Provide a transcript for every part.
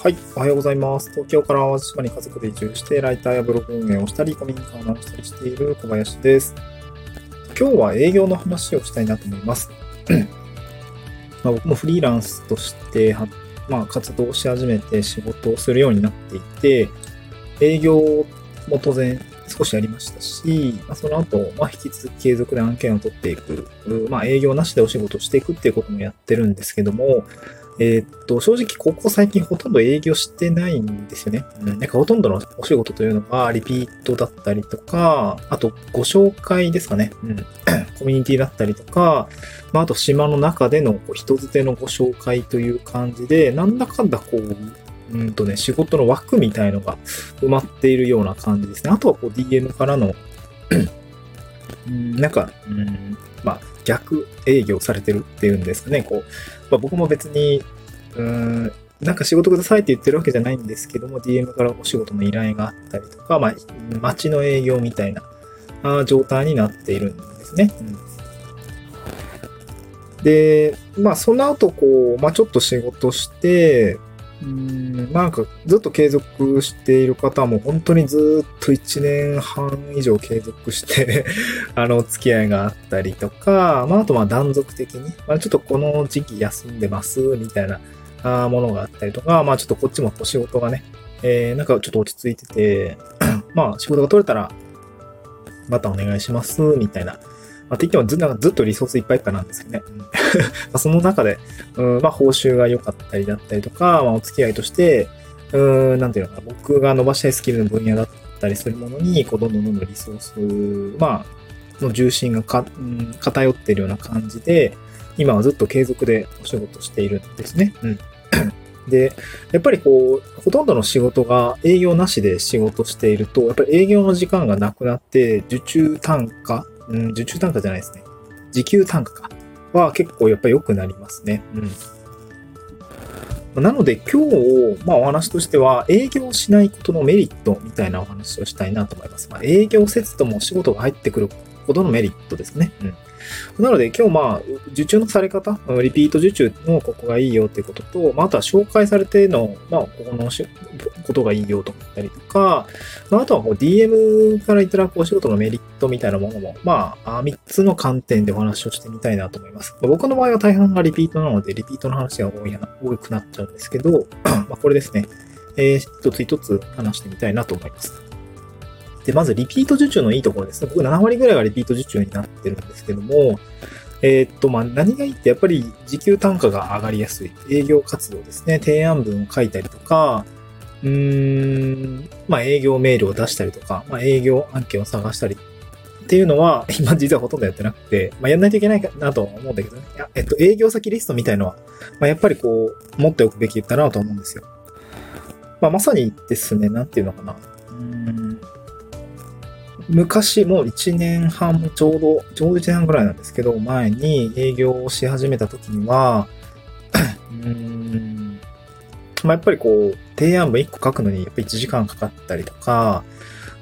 はい、おはようございます。東京から淡路島に家族で移住して、ライターやブログ運営をしたり、コミュニカーを直したりしている小林です。今日は営業の話をしたいなと思います。まあ、僕もフリーランスとしては、まあ、活動し始めて仕事をするようになっていて、営業も当然少しやりましたし、まあ、その後、まあ、引き続き継続で案件を取っていく、まあ、営業なしでお仕事していくっていうこともやってるんですけども、えーっと、正直ここ最近ほとんど営業してないんですよね。うん、なんかほとんどのお仕事というのがリピートだったりとか、あとご紹介ですかね。うん、コミュニティだったりとか、まあ、あと島の中でのこう人づてのご紹介という感じで、なんだかんだこう、うんとね、仕事の枠みたいのが埋まっているような感じですね。あとはこう DM からの、うんなんか、うん、まあ、逆営業されてるっていうんですかね。こう、まあ、僕も別に、うーん、なんか仕事くださいって言ってるわけじゃないんですけども、DM からお仕事の依頼があったりとか、まあ、街の営業みたいな状態になっているんですね。うん、で、まあ、その後、こう、まあ、ちょっと仕事して、うんなんかずっと継続している方も本当にずっと1年半以上継続して あの、お付き合いがあったりとか、まあ、あとま断続的に、まあ、ちょっとこの時期休んでます、みたいなあものがあったりとか、まあちょっとこっちも仕事がね、えー、なんかちょっと落ち着いてて、まあ仕事が取れたら、またお願いします、みたいな。まあ、って言ってもずなんかずっとリソースいっぱいいっぱいなんですけどね。その中で、うん、まあ報酬が良かったりだったりとか、まあお付き合いとして、うん、なんていうのかな、僕が伸ばしたいスキルの分野だったりするものに、こう、どんどんどんどんリソース、まあ、の重心がか、うん、偏っているような感じで、今はずっと継続でお仕事しているんですね。うん。で、やっぱりこう、ほとんどの仕事が営業なしで仕事していると、やっぱり営業の時間がなくなって、受注単価、うん、受注単価じゃないですね。時給単価か。は結構やっぱり良くなりますね。うん。なので今日、まあお話としては営業しないことのメリットみたいなお話をしたいなと思います。まあ営業せずとも仕事が入ってくることのメリットですね。うん。なので今日まあ、受注のされ方、リピート受注のここがいいよっていうことと、まあ、あとは紹介されての、まあ、ここのことがいいよとかったりとか、まあ、あとはこう DM からいただくお仕事のメリットみたいなものも、まあ、3つの観点でお話をしてみたいなと思います。僕の場合は大半がリピートなので、リピートの話が多いな多くなっちゃうんですけど、まあ、これですね、えー、一つ一つ話してみたいなと思います。で、まずリピート受注のいいところですね。僕7割ぐらいがリピート受注になってるんですけども、えー、っと、まあ、何がいいってやっぱり時給単価が上がりやすい。営業活動ですね。提案文を書いたりとか、うーん、まあ、営業メールを出したりとか、まあ、営業案件を探したりっていうのは、今実はほとんどやってなくて、まあ、やんないといけないかなと思うんだけどね。いや、えっと、営業先リストみたいのは、まあ、やっぱりこう、持っておくべきだなと思うんですよ。まあ、まさにですね、なんていうのかな。昔、もう1年半、ちょうど、ちょうど1年半ぐらいなんですけど、前に営業をし始めた時には、うーん、まあ、やっぱりこう、提案文1個書くのにやっぱ1時間かかったりとか、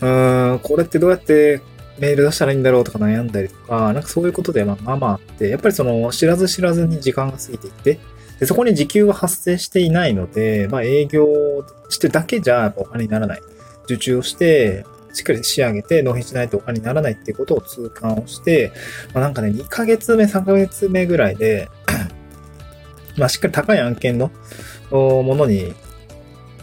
うーん、これってどうやってメール出したらいいんだろうとか悩んだりとか、なんかそういうことでまあまあまああって、やっぱりその知らず知らずに時間が過ぎていって、でそこに時給は発生していないので、まあ営業してだけじゃやっぱお金にならない。受注をして、しっかり仕上げて納品しないとお金にならないっていうことを痛感をして、まあ、なんかね、2ヶ月目、3ヶ月目ぐらいで、まあしっかり高い案件のものに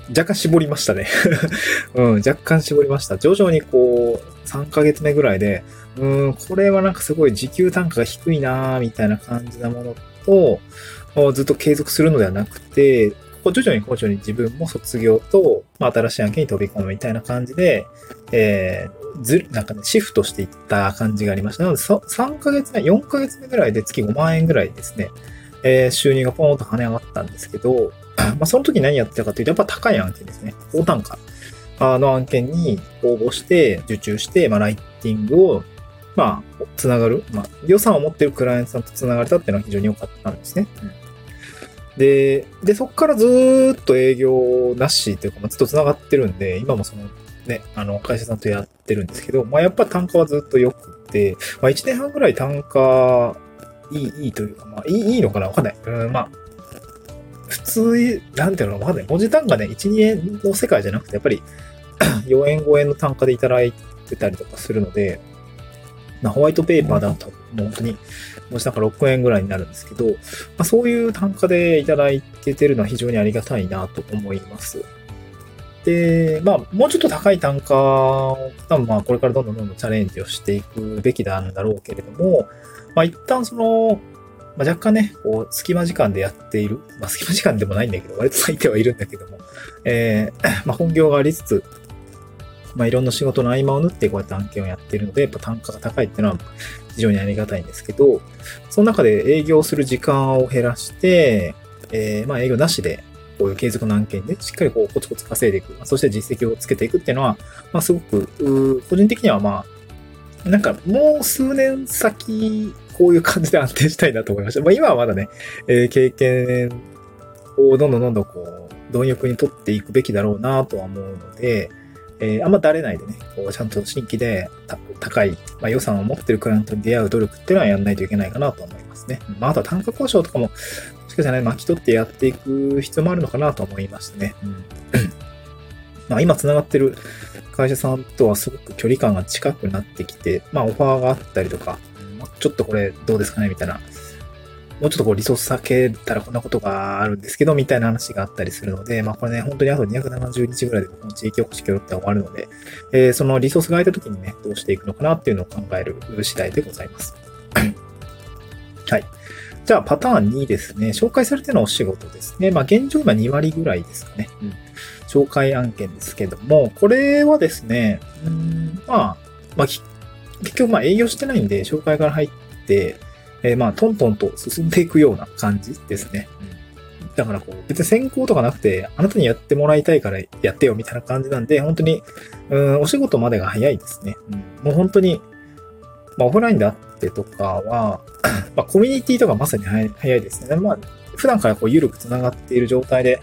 若干絞りましたね。うん、若干絞りました。徐々にこう、3ヶ月目ぐらいで、うん、これはなんかすごい時給単価が低いなーみたいな感じなものと、ずっと継続するのではなくて、こう徐々に徐々に自分も卒業と、まあ、新しい案件に飛び込むみたいな感じで、えー、ず、なんかね、シフトしていった感じがありました。なので、3ヶ月目、4ヶ月目ぐらいで月5万円ぐらいですね、えー、収入がポンと跳ね上がったんですけど、まあ、その時何やってたかというと、やっぱ高い案件ですね。高単価の案件に応募して、受注して、まあ、ライティングを、まあ、つながる、まあ、予算を持ってるクライアントさんとつながれたっていうのは非常に良かったんですね。うんで、で、そこからずっと営業なしというか、ずっと繋がってるんで、今もそのね、あの、会社さんとやってるんですけど、まあ、やっぱ単価はずっと良くて、まあ、1年半ぐらい単価、いい、いいというか、まあ、いい、いいのかなわかんない。うん、まあ、普通、なんていうのまだね、文字単価ね、1、2円の世界じゃなくて、やっぱり 4円、5円の単価でいただいてたりとかするので、まあ、ホワイトペーパーだと、もう本当に、文字単価6円ぐらいになるんですけど、まあ、そういう単価でいただいててるのは非常にありがたいなと思います。で、まあ、もうちょっと高い単価を、多分まあ、これからどんどんどんどんチャレンジをしていくべきなんだろうけれども、まあ、一旦その、まあ、若干ね、こう、隙間時間でやっている。まあ、隙間時間でもないんだけど、割と咲いてはいるんだけども、えー、まあ、本業がありつつ、まあ、いろんな仕事の合間を縫ってこうやって案件をやっているので、やっぱ単価が高いっていうのは非常にありがたいんですけど、その中で営業する時間を減らして、えー、まあ、営業なしで、こういう継続の案件でしっかりこうコツコツ稼いでいく。そして実績をつけていくっていうのは、まあ、すごく、個人的にはまあ、なんかもう数年先、こういう感じで安定したいなと思いました。まあ今はまだね、えー、経験をどんどんどんどんこう、貪欲に取っていくべきだろうなとは思うので、えー、あんまだれないでね、こうちゃんと新規で高い、まあ、予算を持ってるクライアントに出会う努力っていうのはやんないといけないかなと思いますね。まあ、あとは単価交渉とかも、もしかしたらね、巻き取ってやっていく必要もあるのかなと思いましたね。うん、まあ今繋がってる会社さんとはすごく距離感が近くなってきて、まあオファーがあったりとか、ちょっとこれどうですかねみたいなもうちょっとこうリソース避けたらこんなことがあるんですけど、みたいな話があったりするので、まあこれね、本当にあと270日ぐらいでこの地域おこし協力って終わるので、えー、そのリソースが空いた時にね、どうしていくのかなっていうのを考える次第でございます。はい。じゃあパターン2ですね。紹介されてのお仕事ですね。まあ現状今2割ぐらいですかね。うん。紹介案件ですけども、これはですね、うん、まあ、まあ、結局まあ営業してないんで、紹介から入って、えー、まあ、トントンと進んでいくような感じですね。うん。だからこう、別に先行とかなくて、あなたにやってもらいたいからやってよみたいな感じなんで、本当に、うん、お仕事までが早いですね。うん。もう本当に、まあ、オフラインであってとかは、まあ、コミュニティとかまさに早いですね。まあ、普段からこう、緩く繋がっている状態で、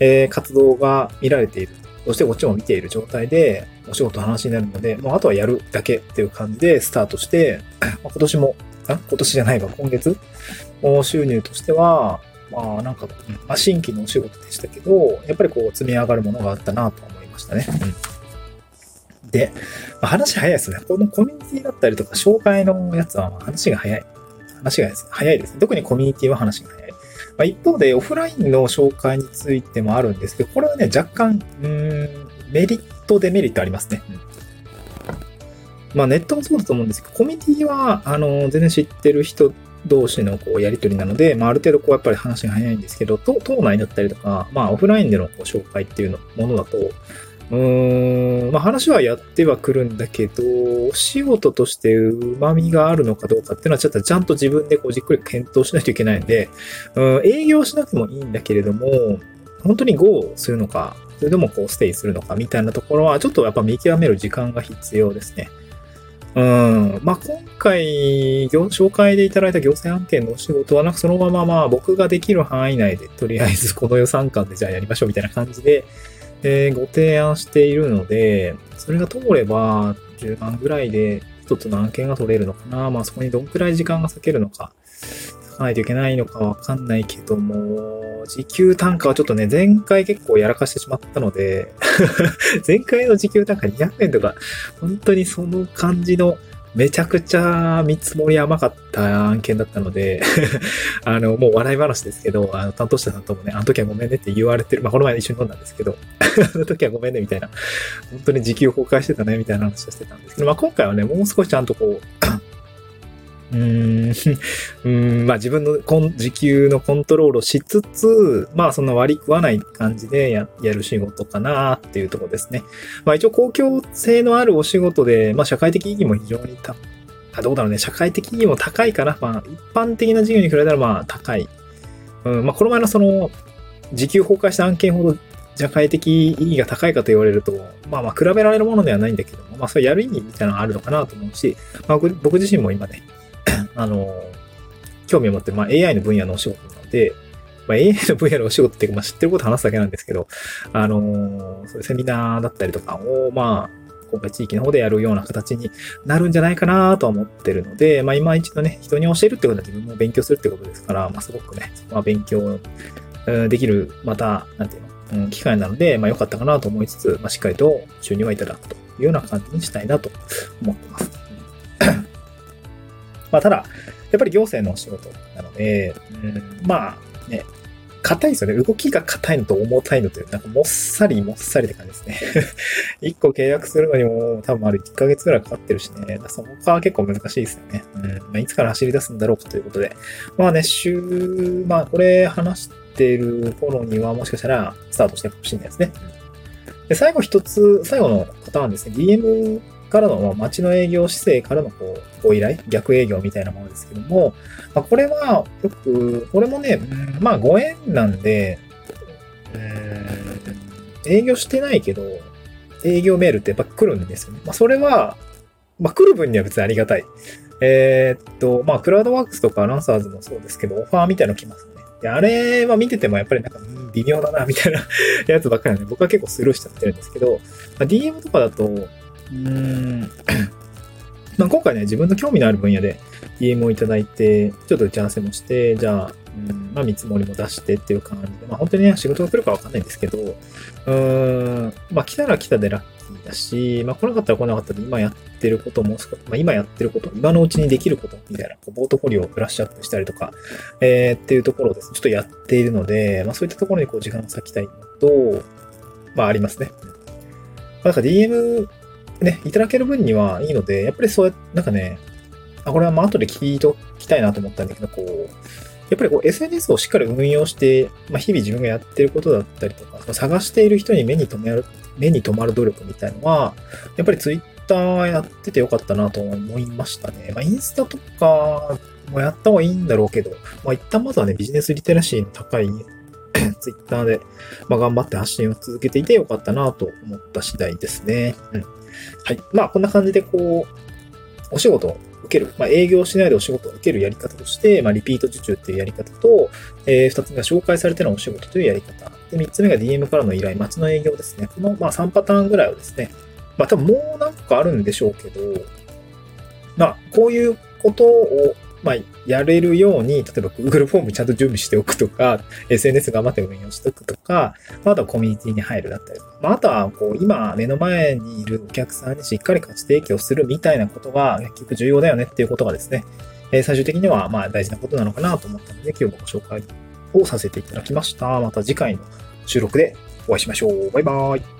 えー、活動が見られている。そしてこっちも見ている状態で、お仕事の話になるので、もうあとはやるだけっていう感じでスタートして、まあ、今年も今年じゃないわ、今月？収入としては、まあなんか、まあ、新規のお仕事でしたけど、やっぱりこう積み上がるものがあったなと思いましたね。うん、で、まあ、話早いですね。このコミュニティだったりとか、紹介のやつは話が早い。話が早いです。特にコミュニティは話が早い。まあ、一方で、オフラインの紹介についてもあるんですけど、これはね、若干、うん、メリット、デメリットありますね。うんまあネットもそうだと思うんですけど、コミュニティは、あの、全然知ってる人同士のこうやりとりなので、まあある程度こうやっぱり話が早いんですけど、党内だったりとか、まあオフラインでのこう紹介っていうのものだと、うーん、まあ話はやってはくるんだけど、お仕事として旨味があるのかどうかっていうのはちょっとちゃんと自分でこうじっくり検討しないといけないんで、うん、営業しなくてもいいんだけれども、本当に GO するのか、それでもこうステイするのかみたいなところは、ちょっとやっぱ見極める時間が必要ですね。うん。まあ、今回、紹介でいただいた行政案件のお仕事は、なんかそのまままあ僕ができる範囲内で、とりあえずこの予算間でじゃあやりましょうみたいな感じで、えー、ご提案しているので、それが通れば、10万ぐらいで一つの案件が取れるのかな。まあそこにどんくらい時間が割けるのか、かないといけないのかわかんないけども、時給単価はちょっとね、前回結構やらかしてしまったので 前回の時給単価200円とか、本当にその感じの、めちゃくちゃ見積もり甘かった案件だったので あの、もう笑い話ですけど、あの、担当者さんともね、あの時はごめんねって言われてる。まあ、この前一緒に飲んだんですけど、あの時はごめんねみたいな、本当に時給崩壊してたねみたいな話をしてたんですけど、まあ、今回はね、もう少しちゃんとこううん、うん、まあ自分の時給のコントロールをしつつ、まあそんな割り食わない感じでややる仕事かなっていうところですね。まあ一応公共性のあるお仕事で、まあ社会的意義も非常にた、あどうだろうね、社会的意義も高いかな。まあ一般的な事業に比べたらまあ高い。うん、まあこの前のその、時給崩壊した案件ほど社会的意義が高いかと言われると、まあまあ比べられるものではないんだけども、まあそれやる意味みたいなのがあるのかなと思うし、まあ僕自身も今ね、あの、興味を持って、まあ、AI の分野のお仕事なので、まあ、AI の分野のお仕事っていうか、まあ、知ってること話すだけなんですけど、あのそういうセミナーだったりとかを、まあ、今回地域の方でやるような形になるんじゃないかなとは思ってるので、まあ今一度ね、人に教えるってことは自分も勉強するってことですから、まあすごくね、まあ勉強できる、また、なんていうの、うん、機会なので、まあ良かったかなと思いつつ、まあしっかりと収入はいただくというような感じにしたいなと思ってます。まあただ、やっぱり行政のお仕事なので、うん、まあね、硬いですよね。動きが硬いのと重たいのという、なんかもっさりもっさりって感じですね。1個契約するのにも多分ある1ヶ月ぐらいかかってるしね。そこは結構難しいですよね。うん。まあ、いつから走り出すんだろうかということで。まあね、週、まあこれ話してる頃にはもしかしたらスタートしてるかもしれないですね。で、最後一つ、最後のパターンですね。DM からの、街の営業姿勢からのこうご依頼、逆営業みたいなものですけども、まあ、これはよく、これもね、まあご縁なんで、営業してないけど、営業メールってやっぱ来るんですよね。まあそれは、まあ来る分には別にありがたい。えー、っと、まあクラウドワークスとかランサーズもそうですけど、オファーみたいなの来ますね。であれは見ててもやっぱりなんか、微妙だな、みたいなやつばっかりなんで、僕は結構スルーしちゃってるんですけど、まあ、DM とかだと、うん。まあ、今回ね、自分の興味のある分野で DM をいただいて、ちょっと打ち合わせもして、じゃあ、うん、まあ、見積もりも出してっていう感じで、まあ、本当にね、仕事が来るかわかんないんですけど、うーん、まあ、来たら来たでラッキーだし、まあ、来なかったら来なかったで、今やってることも、まあ、今やってること、今のうちにできることみたいな、こうポートフォリオをブラッシュアップしたりとか、えー、っていうところをですね、ちょっとやっているので、まあ、そういったところにこう時間を割きたいのと、まあ、ありますね。なんか DM ね、いただける分にはいいので、やっぱりそうや、なんかね、あ、これはまあ後で聞いときたいなと思ったんだけど、こう、やっぱりこう SNS をしっかり運用して、まあ、日々自分がやってることだったりとか、探している人に目に留める、目に留まる努力みたいのは、やっぱり Twitter やっててよかったなと思いましたね。まあ、インスタとかもやった方がいいんだろうけど、まあ、一旦まずはね、ビジネスリテラシーの高い Twitter で、まあ、頑張って発信を続けていてよかったなと思った次第ですね。うん。はい。まあ、こんな感じで、こう、お仕事を受ける、まあ、営業しないでお仕事を受けるやり方として、まあ、リピート受注っていうやり方と、えー、二つ目が紹介されてのお仕事というやり方。で、三つ目が DM からの依頼、街の営業ですね。この、まあ、3パターンぐらいをですね、まあ、多分もう何個かあるんでしょうけど、まあ、こういうことをまあ、やれるように、例えば Google フォームちゃんと準備しておくとか、SNS 頑張って運用しておくとか、あとはコミュニティに入るだったり、まあ、あとは、こう、今目の前にいるお客さんにしっかり価値提供するみたいなことが結局重要だよねっていうことがですね、え最終的にはまあ大事なことなのかなと思ったので、今日もご紹介をさせていただきました。また次回の収録でお会いしましょう。バイバーイ。